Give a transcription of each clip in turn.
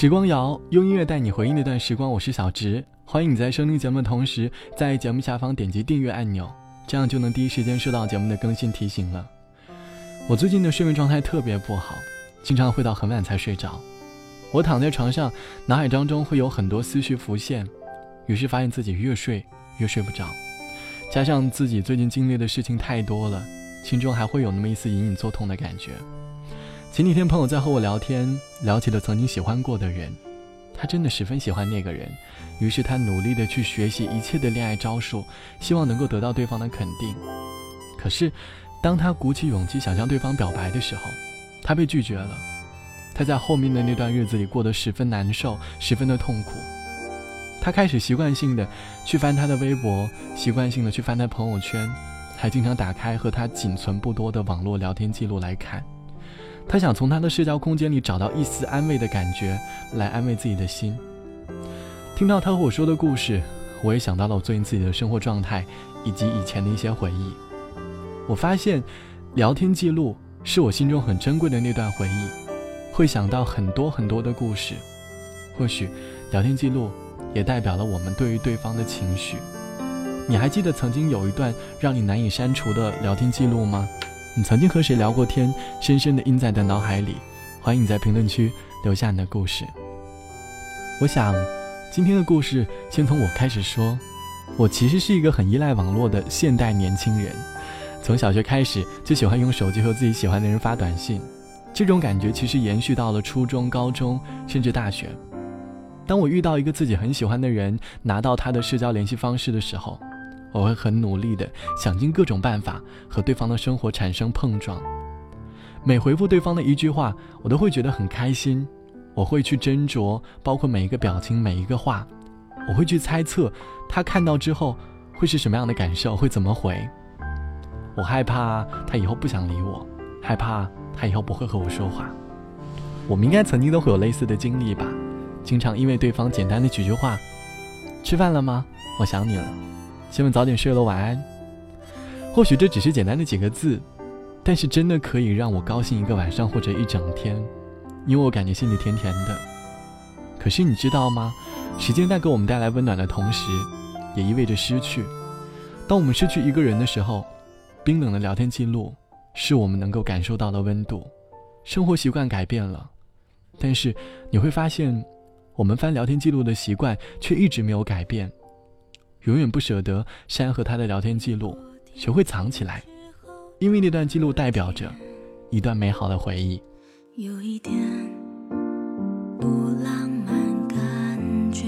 时光谣用音乐带你回忆那段时光，我是小植，欢迎你在收听节目的同时，在节目下方点击订阅按钮，这样就能第一时间收到节目的更新提醒了。我最近的睡眠状态特别不好，经常会到很晚才睡着。我躺在床上，脑海当中会有很多思绪浮现，于是发现自己越睡越睡不着，加上自己最近经历的事情太多了，心中还会有那么一丝隐隐作痛的感觉。前几天朋友在和我聊天，聊起了曾经喜欢过的人，他真的十分喜欢那个人，于是他努力的去学习一切的恋爱招数，希望能够得到对方的肯定。可是，当他鼓起勇气想向对方表白的时候，他被拒绝了。他在后面的那段日子里过得十分难受，十分的痛苦。他开始习惯性的去翻他的微博，习惯性的去翻他朋友圈，还经常打开和他仅存不多的网络聊天记录来看。他想从他的社交空间里找到一丝安慰的感觉，来安慰自己的心。听到他和我说的故事，我也想到了我最近自己的生活状态，以及以前的一些回忆。我发现，聊天记录是我心中很珍贵的那段回忆，会想到很多很多的故事。或许，聊天记录也代表了我们对于对方的情绪。你还记得曾经有一段让你难以删除的聊天记录吗？你曾经和谁聊过天，深深的印在的脑海里？欢迎你在评论区留下你的故事。我想，今天的故事先从我开始说。我其实是一个很依赖网络的现代年轻人，从小学开始就喜欢用手机和自己喜欢的人发短信，这种感觉其实延续到了初中、高中，甚至大学。当我遇到一个自己很喜欢的人，拿到他的社交联系方式的时候。我会很努力的想尽各种办法和对方的生活产生碰撞。每回复对方的一句话，我都会觉得很开心。我会去斟酌，包括每一个表情、每一个话，我会去猜测他看到之后会是什么样的感受，会怎么回。我害怕他以后不想理我，害怕他以后不会和我说话。我们应该曾经都会有类似的经历吧？经常因为对方简单的几句话：“吃饭了吗？我想你了。”希望早点睡了，晚安。或许这只是简单的几个字，但是真的可以让我高兴一个晚上或者一整天，因为我感觉心里甜甜的。可是你知道吗？时间在给我们带来温暖的同时，也意味着失去。当我们失去一个人的时候，冰冷的聊天记录是我们能够感受到的温度。生活习惯改变了，但是你会发现，我们翻聊天记录的习惯却一直没有改变。永远不舍得删和他的聊天记录，学会藏起来，因为那段记录代表着一段美好的回忆。有一点不浪漫感觉，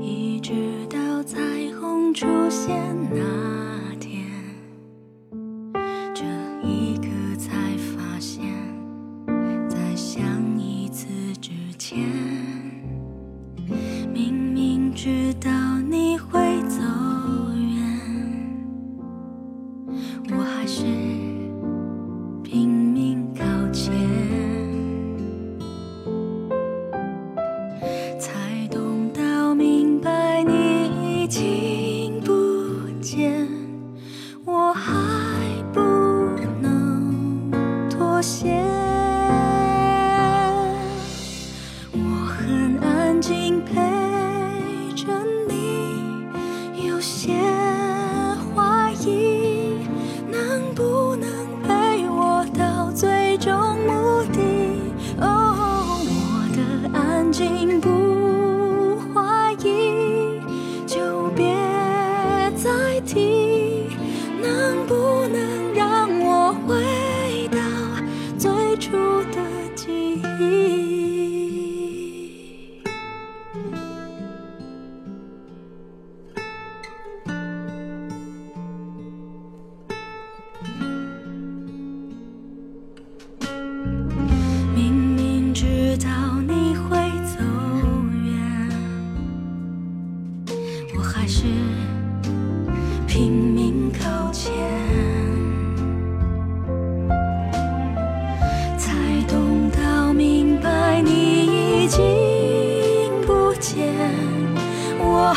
一直到彩虹出现那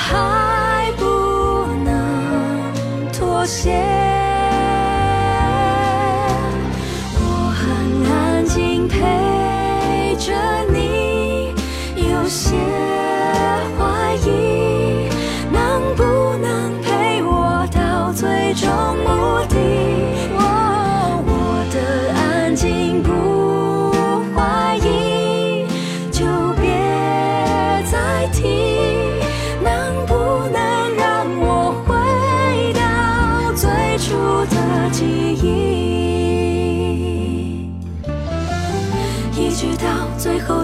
还不能妥协我很安静陪着你有些怀疑能不能陪我到最终目的？我的安静不怀疑就别再提。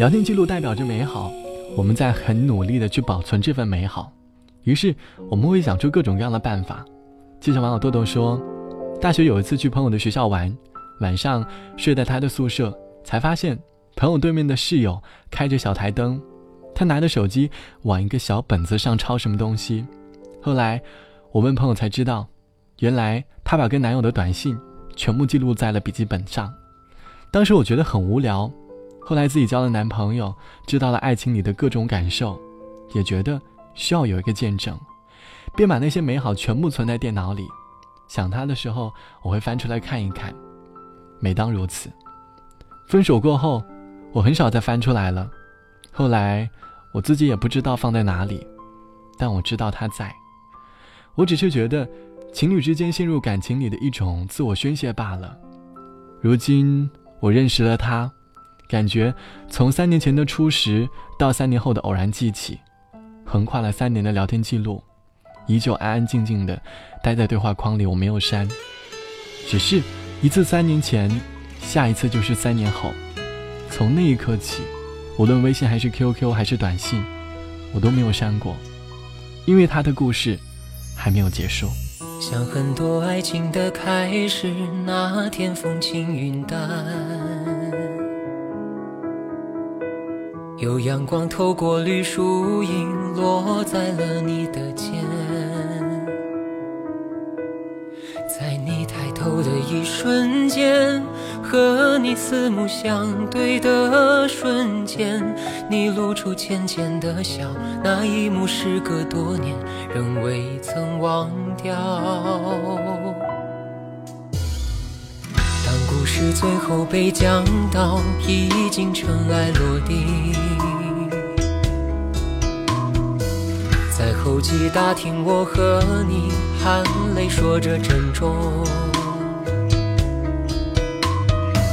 聊天记录代表着美好，我们在很努力的去保存这份美好，于是我们会想出各种各样的办法。就像网友豆豆说，大学有一次去朋友的学校玩，晚上睡在他的宿舍，才发现朋友对面的室友开着小台灯，他拿着手机往一个小本子上抄什么东西。后来我问朋友才知道，原来他把跟男友的短信全部记录在了笔记本上。当时我觉得很无聊。后来自己交了男朋友，知道了爱情里的各种感受，也觉得需要有一个见证，便把那些美好全部存在电脑里。想他的时候，我会翻出来看一看。每当如此，分手过后，我很少再翻出来了。后来我自己也不知道放在哪里，但我知道他在。我只是觉得，情侣之间陷入感情里的一种自我宣泄罢了。如今我认识了他。感觉从三年前的初识到三年后的偶然记起，横跨了三年的聊天记录，依旧安安静静的待在对话框里，我没有删。只是一次三年前，下一次就是三年后。从那一刻起，无论微信还是 QQ 还是短信，我都没有删过，因为他的故事还没有结束。像很多爱情的开始，那天风轻云淡。有阳光透过绿树荫，落在了你的肩。在你抬头的一瞬间，和你四目相对的瞬间，你露出浅浅的笑，那一幕时隔多年，仍未曾忘掉。当故事最后被讲到，已经尘埃落定。在候机大厅，我和你含泪说着珍重。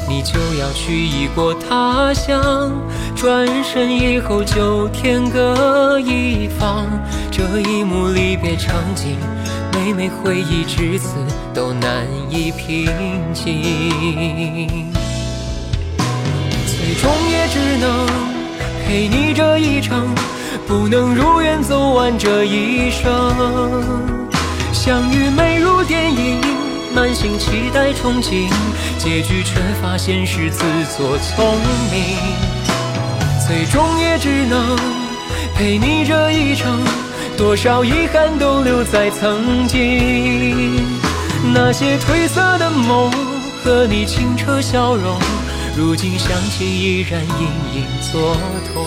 你就要去异国他乡，转身以后就天各一方。这一幕离别场景。每每回忆至此，都难以平静。最终也只能陪你这一程，不能如愿走完这一生。相遇美如电影，满心期待憧憬，结局却发现是自作聪明。最终也只能陪你这一程。多少遗憾都留在曾经，那些褪色的梦和你清澈笑容，如今想起依然隐隐作痛。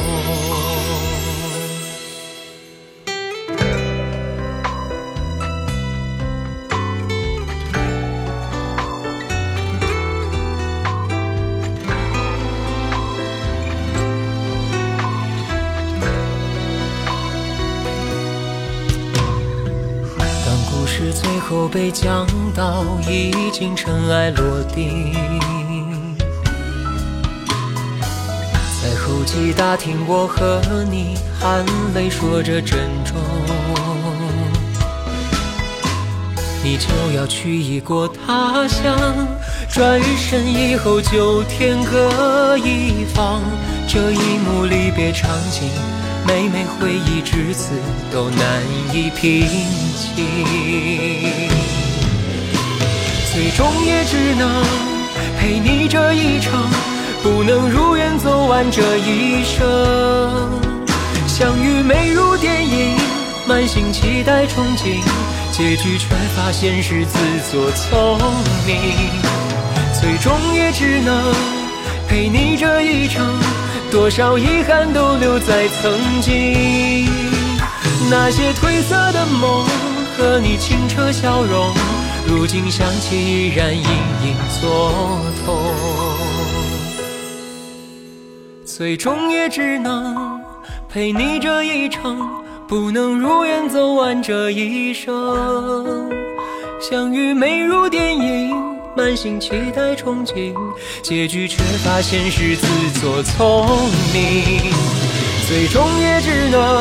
被讲到，已经尘埃落定。在候机大厅，我和你含泪说着珍重。你就要去异国他乡，转身以后就天各一方。这一幕离别场景。每每回忆至此，都难以平静。最终也只能陪你这一程，不能如愿走完这一生。相遇美如电影，满心期待憧憬，结局却发现是自作聪明。最终也只能陪你这一程，多少遗憾都留在曾经。那些褪色的梦和你清澈笑容。如今想起，依然隐隐作痛。最终也只能陪你这一程，不能如愿走完这一生。相遇美如电影，满心期待憧憬，结局却发现是自作聪明。最终也只能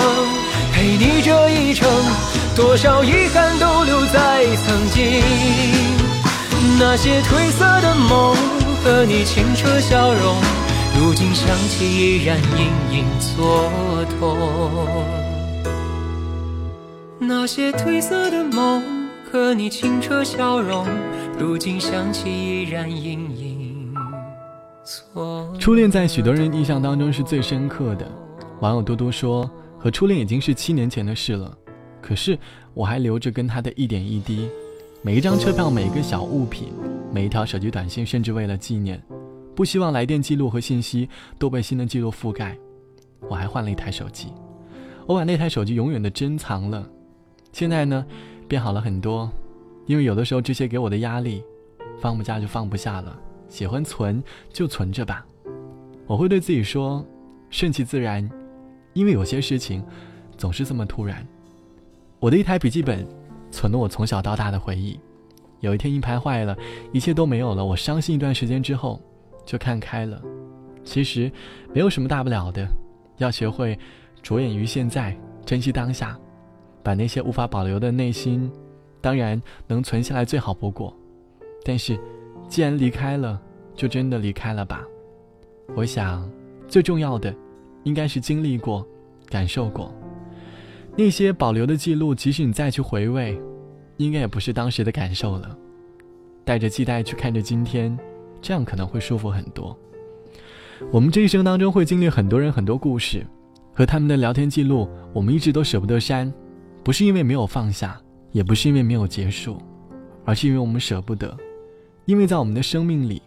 陪你这一程。多少遗憾都留在曾经，那些褪色的梦和你清澈笑容，如今想起依然隐隐作痛。那些褪色的梦和你清澈笑容，如今想起依然隐隐作。初恋在许多人印象当中是最深刻的。网友多多说，和初恋已经是七年前的事了。可是我还留着跟他的一点一滴，每一张车票，每一个小物品，每一条手机短信，甚至为了纪念，不希望来电记录和信息都被新的记录覆盖。我还换了一台手机，我把那台手机永远的珍藏了。现在呢，变好了很多，因为有的时候这些给我的压力，放不下就放不下了，喜欢存就存着吧。我会对自己说，顺其自然，因为有些事情总是这么突然。我的一台笔记本，存了我从小到大的回忆。有一天硬盘坏了，一切都没有了。我伤心一段时间之后，就看开了。其实没有什么大不了的，要学会着眼于现在，珍惜当下，把那些无法保留的内心，当然能存下来最好不过。但是，既然离开了，就真的离开了吧。我想，最重要的，应该是经历过，感受过。那些保留的记录，即使你再去回味，应该也不是当时的感受了。带着期待去看着今天，这样可能会舒服很多。我们这一生当中会经历很多人很多故事，和他们的聊天记录，我们一直都舍不得删，不是因为没有放下，也不是因为没有结束，而是因为我们舍不得。因为在我们的生命里，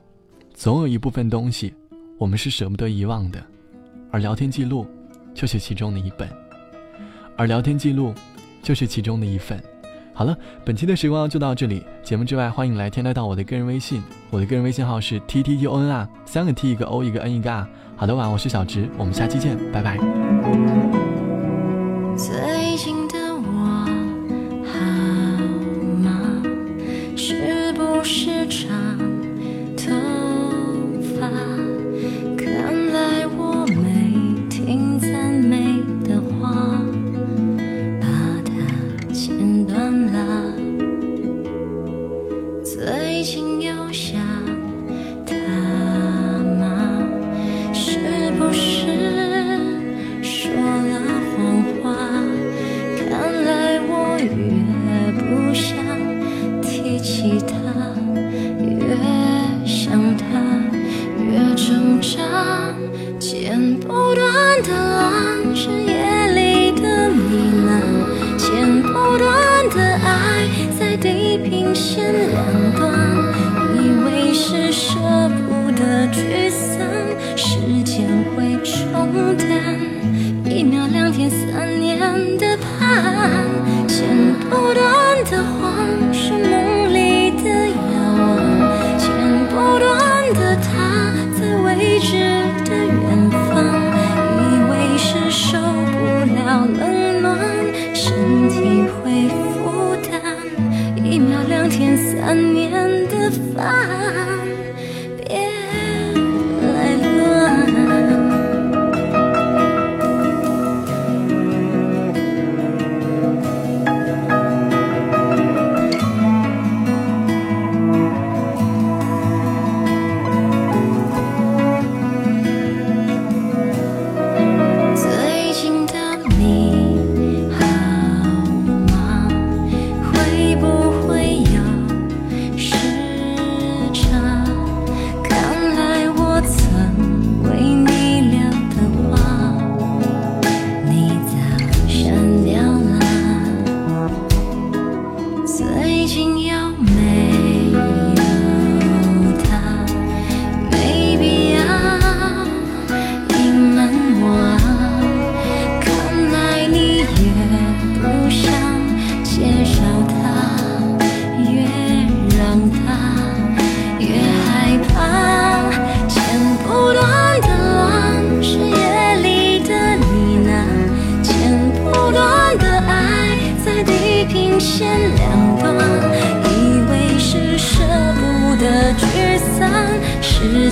总有一部分东西，我们是舍不得遗忘的，而聊天记录，就是其中的一本。而聊天记录，就是其中的一份。好了，本期的时光就到这里。节目之外，欢迎来添加到我的个人微信，我的个人微信号是 t t t o n r，三个 t 一个 o 一个 n 一个 r。好的，晚安，我是小直，我们下期见，拜拜。冲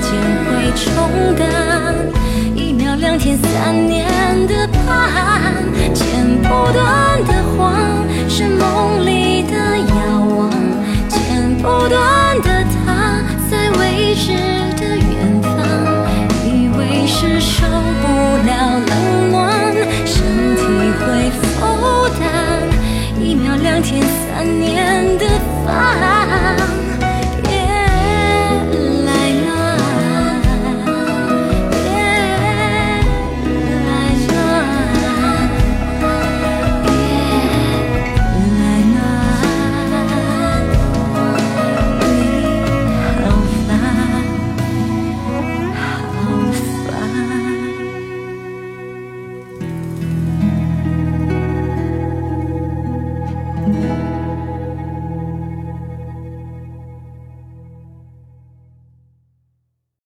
间会冲淡